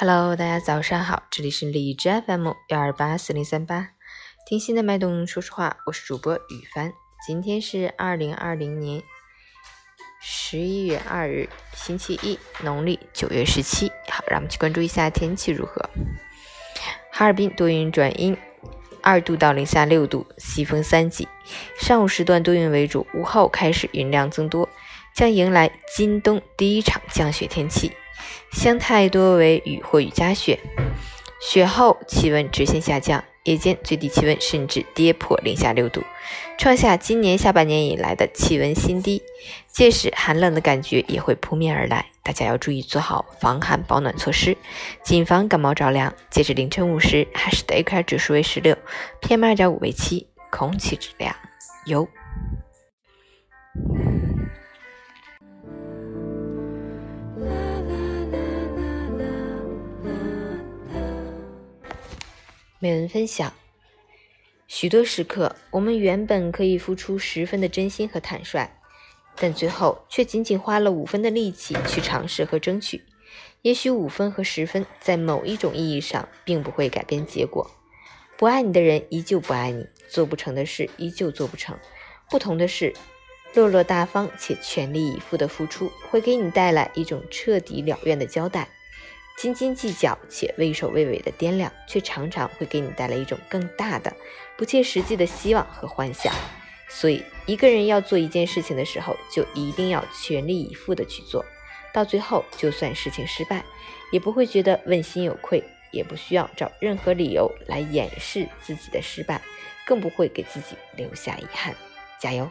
Hello，大家早上好，这里是荔枝 FM 幺二八四零三八，听心的脉动，说实话，我是主播雨帆。今天是二零二零年十一月二日，星期一，农历九月十七。好，让我们去关注一下天气如何。哈尔滨多云转阴，二度到零下六度，西风三级。上午时段多云为主，午后开始云量增多，将迎来今冬第一场降雪天气。湘态多为雨或雨夹雪，雪后气温直线下降，夜间最低气温甚至跌破零下六度，创下今年下半年以来的气温新低。届时寒冷的感觉也会扑面而来，大家要注意做好防寒保暖措施，谨防感冒着凉。截至凌晨五时，海市的 AQI 指数为十六，PM 二点五为七，空气质量优。美文分享：许多时刻，我们原本可以付出十分的真心和坦率，但最后却仅仅花了五分的力气去尝试和争取。也许五分和十分，在某一种意义上，并不会改变结果。不爱你的人依旧不爱你，做不成的事依旧做不成。不同的是，落落大方且全力以赴的付出，会给你带来一种彻底了愿的交代。斤斤计较且畏首畏尾的掂量，却常常会给你带来一种更大的、不切实际的希望和幻想。所以，一个人要做一件事情的时候，就一定要全力以赴的去做，到最后，就算事情失败，也不会觉得问心有愧，也不需要找任何理由来掩饰自己的失败，更不会给自己留下遗憾。加油！